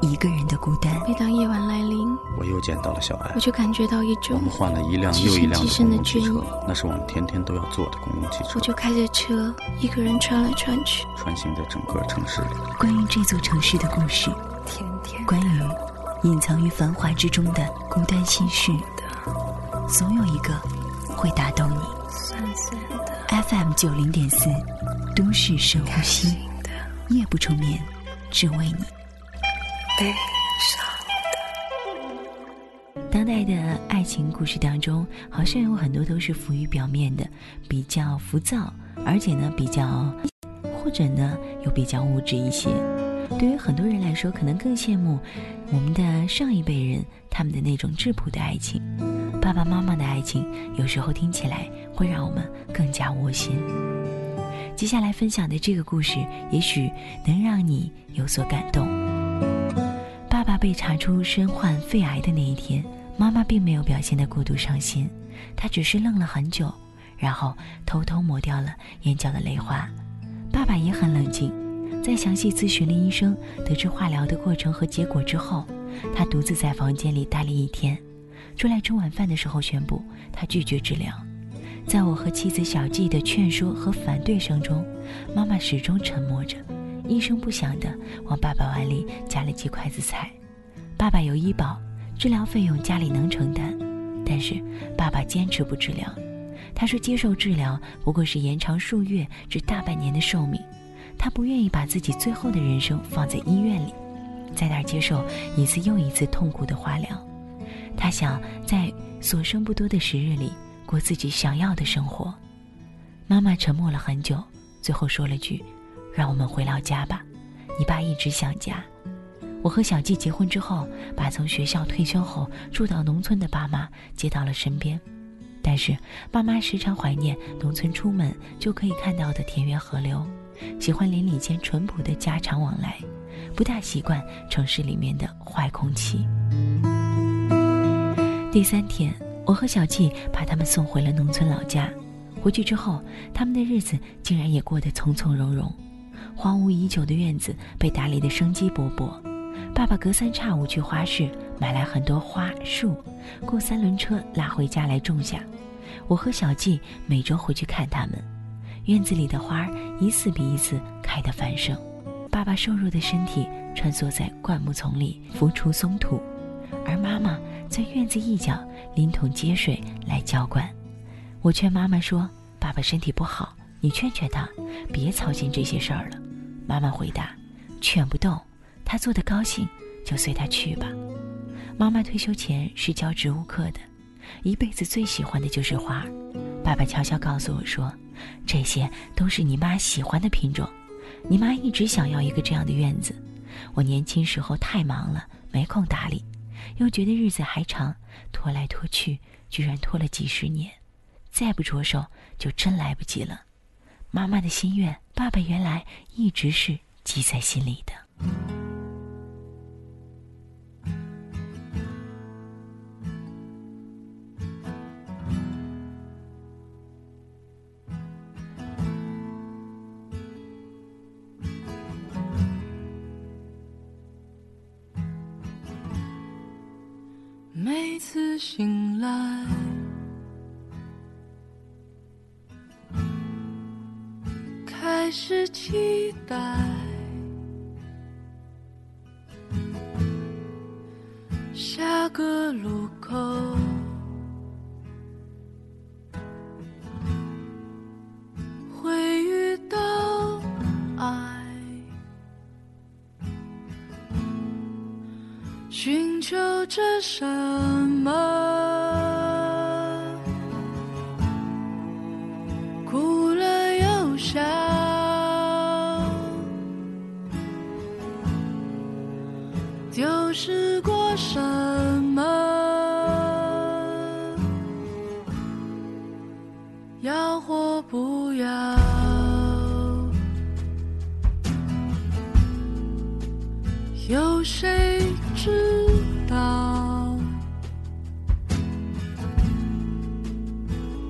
一个人的孤单。每当夜晚来临，我又见到了小艾，我就感觉到一种我们换了一辆又一辆的公共汽车，那是我们天天都要坐的公共汽车。我就开着车，一个人穿来穿去，穿行在整个城市里。关于这座城市的故事，天天关于隐藏于繁华之中的孤单心事，总有一个会打动你。酸酸的 FM 九零点四，都市深呼吸，夜不成眠，只为你。悲伤。当代的爱情故事当中，好像有很多都是浮于表面的，比较浮躁，而且呢比较，或者呢又比较物质一些。对于很多人来说，可能更羡慕我们的上一辈人他们的那种质朴的爱情。爸爸妈妈的爱情，有时候听起来会让我们更加窝心。接下来分享的这个故事，也许能让你有所感动。被查出身患肺癌的那一天，妈妈并没有表现得过度伤心，她只是愣了很久，然后偷偷抹掉了眼角的泪花。爸爸也很冷静，在详细咨询了医生，得知化疗的过程和结果之后，他独自在房间里待了一天。出来吃晚饭的时候，宣布他拒绝治疗。在我和妻子小季的劝说和反对声中，妈妈始终沉默着。一声不响地往爸爸碗里夹了几筷子菜。爸爸有医保，治疗费用家里能承担，但是爸爸坚持不治疗。他说接受治疗不过是延长数月至大半年的寿命，他不愿意把自己最后的人生放在医院里，在那儿接受一次又一次痛苦的化疗。他想在所剩不多的时日里过自己想要的生活。妈妈沉默了很久，最后说了句。让我们回老家吧，你爸一直想家。我和小季结婚之后，把从学校退休后住到农村的爸妈接到了身边，但是爸妈时常怀念农村出门就可以看到的田园河流，喜欢邻里间淳朴的家常往来，不大习惯城市里面的坏空气。第三天，我和小季把他们送回了农村老家。回去之后，他们的日子竟然也过得从从容容。荒芜已久的院子被打理得生机勃勃，爸爸隔三差五去花市买来很多花树，雇三轮车拉回家来种下。我和小季每周回去看他们，院子里的花一次比一次开得繁盛。爸爸瘦弱的身体穿梭在灌木丛里浮出松土，而妈妈在院子一角拎桶接水来浇灌。我劝妈妈说：“爸爸身体不好，你劝劝他，别操心这些事儿了。”妈妈回答：“劝不动，他做的高兴，就随他去吧。”妈妈退休前是教植物课的，一辈子最喜欢的就是花。爸爸悄悄告诉我说：“这些都是你妈喜欢的品种。你妈一直想要一个这样的院子。我年轻时候太忙了，没空打理，又觉得日子还长，拖来拖去，居然拖了几十年，再不着手就真来不及了。”妈妈的心愿，爸爸原来一直是记在心里的。来。开始期待下个路口会遇到爱，寻求着什么吃过什么？要或不要？有谁知道？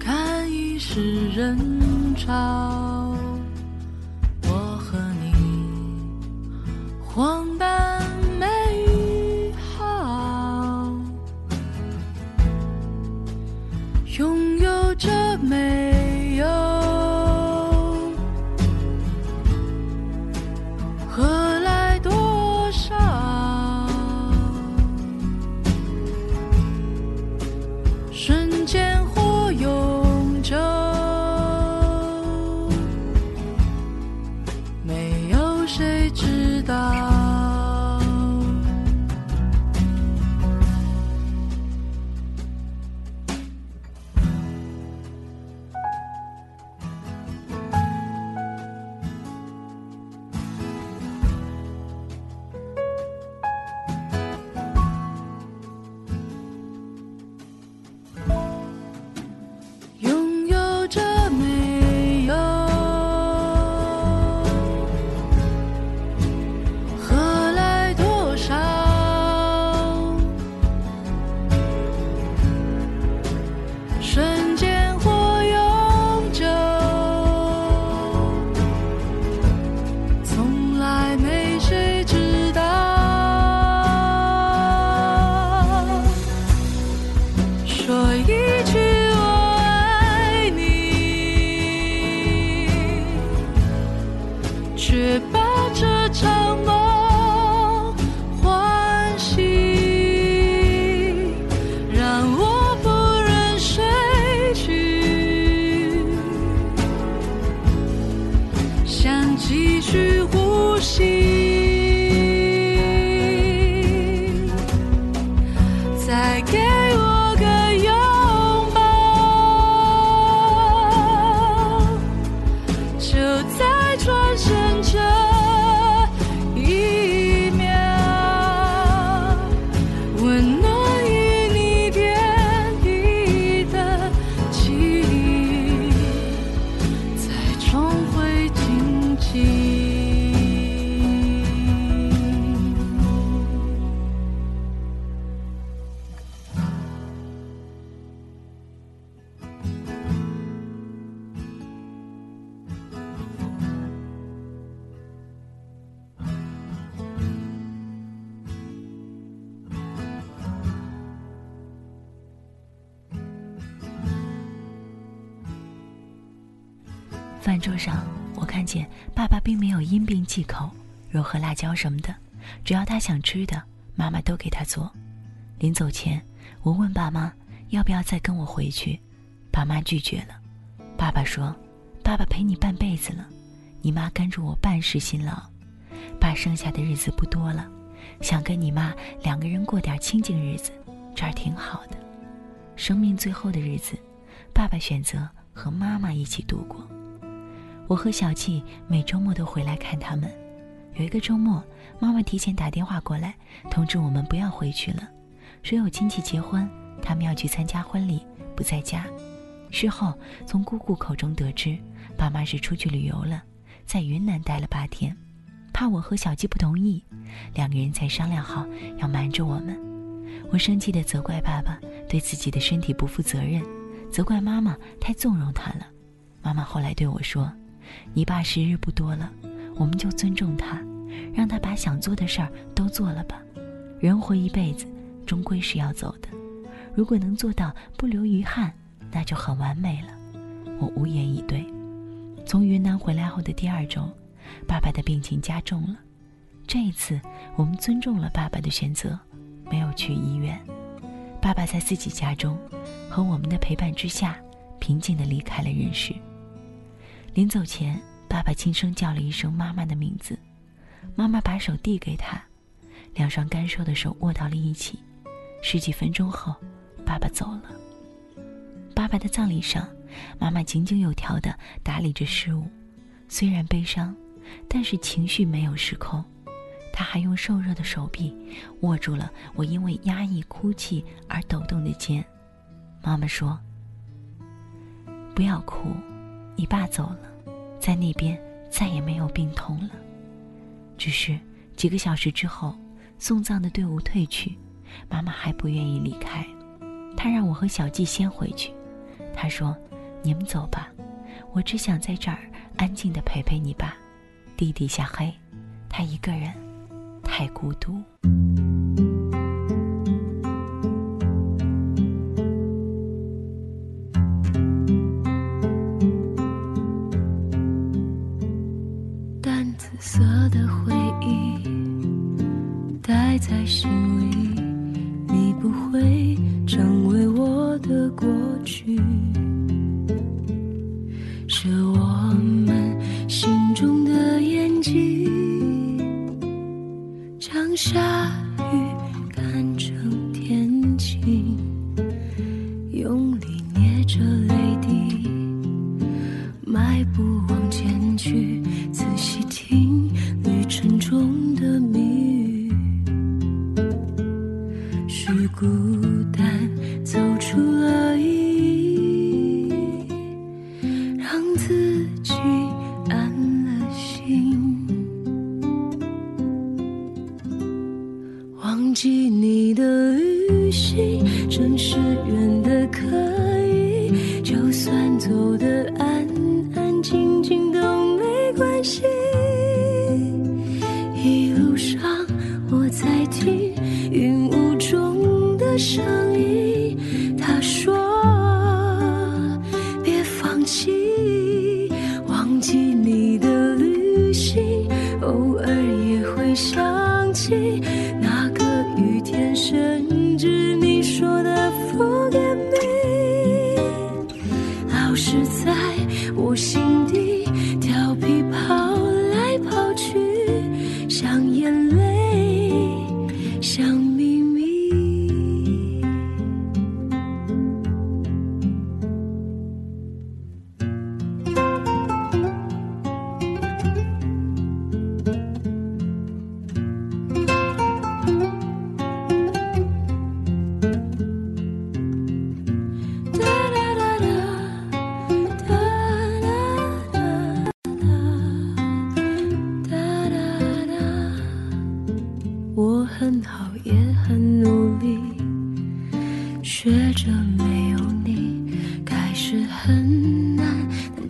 看一世人潮。饭桌上，我看见爸爸并没有因病忌口，肉和辣椒什么的，只要他想吃的，妈妈都给他做。临走前，我问爸妈要不要再跟我回去，爸妈拒绝了。爸爸说：“爸爸陪你半辈子了，你妈跟着我半世辛劳，爸剩下的日子不多了，想跟你妈两个人过点清静日子，这儿挺好的。生命最后的日子，爸爸选择和妈妈一起度过。”我和小季每周末都回来看他们。有一个周末，妈妈提前打电话过来，通知我们不要回去了，说有亲戚结婚，他们要去参加婚礼，不在家。事后从姑姑口中得知，爸妈是出去旅游了，在云南待了八天，怕我和小季不同意，两个人才商量好要瞒着我们。我生气地责怪爸爸对自己的身体不负责任，责怪妈妈太纵容他了。妈妈后来对我说。你爸时日不多了，我们就尊重他，让他把想做的事儿都做了吧。人活一辈子，终归是要走的。如果能做到不留遗憾，那就很完美了。我无言以对。从云南回来后的第二周，爸爸的病情加重了。这一次，我们尊重了爸爸的选择，没有去医院。爸爸在自己家中，和我们的陪伴之下，平静地离开了人世。临走前，爸爸轻声叫了一声妈妈的名字，妈妈把手递给他，两双干瘦的手握到了一起。十几分钟后，爸爸走了。爸爸的葬礼上，妈妈井井有条地打理着事务，虽然悲伤，但是情绪没有失控。她还用瘦弱的手臂握住了我因为压抑哭泣而抖动的肩。妈妈说：“不要哭。”你爸走了，在那边再也没有病痛了。只是几个小时之后，送葬的队伍退去，妈妈还不愿意离开，她让我和小季先回去。她说：“你们走吧，我只想在这儿安静的陪陪你爸。地底下黑，他一个人，太孤独。”着泪滴，迈步往前去，仔细听。没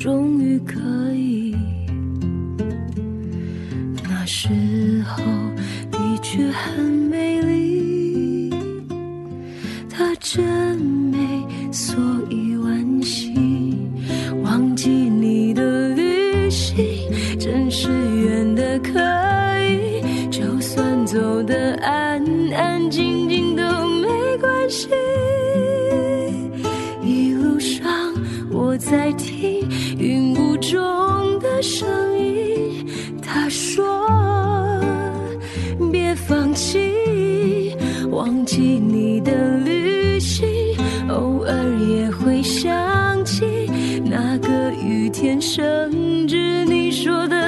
终于可以。那时候的确很放弃忘记你的旅行偶尔也会想起那个雨天甚至你说的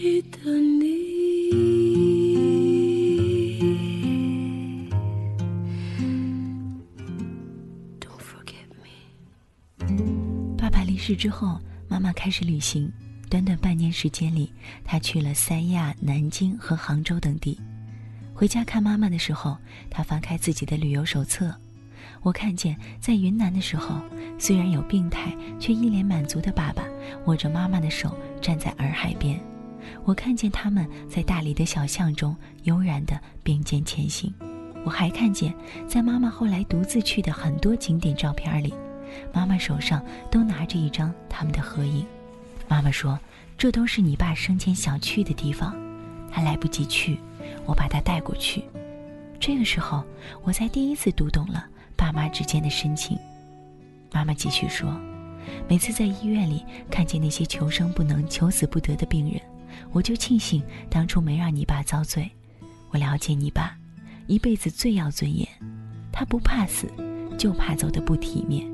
记得你，爸爸离世之后，妈妈开始旅行。短短半年时间里，她去了三亚、南京和杭州等地。回家看妈妈的时候，她翻开自己的旅游手册。我看见在云南的时候，虽然有病态却一脸满足的爸爸握着妈妈的手站在洱海边。我看见他们在大理的小巷中悠然地并肩前行。我还看见在妈妈后来独自去的很多景点照片里。妈妈手上都拿着一张他们的合影。妈妈说：“这都是你爸生前想去的地方，他来不及去，我把他带过去。”这个时候，我才第一次读懂了爸妈之间的深情。妈妈继续说：“每次在医院里看见那些求生不能、求死不得的病人，我就庆幸当初没让你爸遭罪。我了解你爸，一辈子最要尊严，他不怕死，就怕走得不体面。”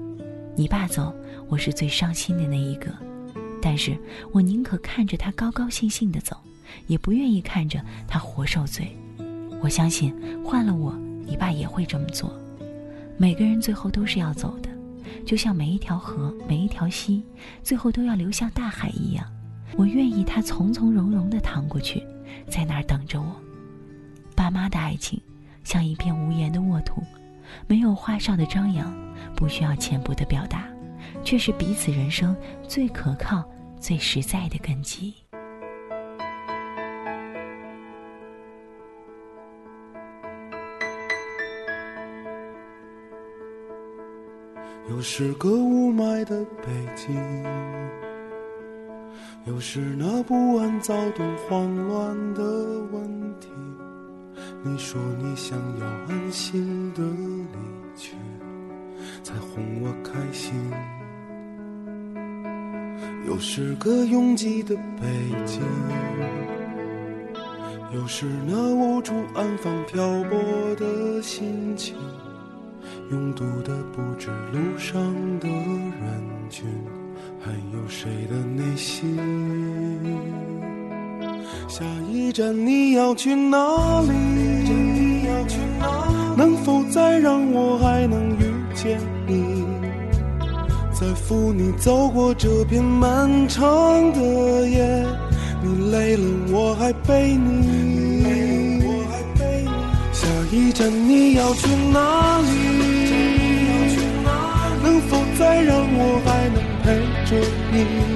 你爸走，我是最伤心的那一个。但是我宁可看着他高高兴兴的走，也不愿意看着他活受罪。我相信换了我，你爸也会这么做。每个人最后都是要走的，就像每一条河、每一条溪，最后都要流向大海一样。我愿意他从从容容的趟过去，在那儿等着我。爸妈的爱情。像一片无言的沃土，没有花哨的张扬，不需要浅薄的表达，却是彼此人生最可靠、最实在的根基。又是个雾霾的北京，又是那不安、躁动、慌乱的问题。你说你想要安心的离去，才哄我开心。又是个拥挤的北京，又是那无处安放漂泊的心情。拥堵的不止路上的人群，还有谁的下一站你要去哪里？能否再让我还能遇见你？再扶你走过这片漫长的夜。你累了我还背你。下一站你要去哪里？能否再让我还能陪着你？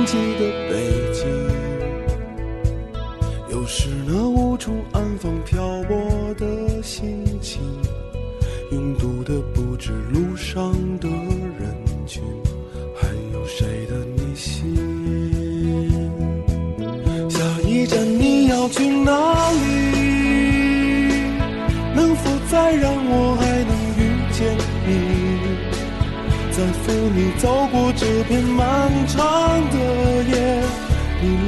拥挤的北京，又是那无处安放漂泊的心情，拥堵的不止路上的人群，还有谁的内心？下一站你要去哪里？能否再让我还能遇见你？再扶你走过这片漫长，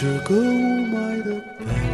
是个雾霾的北。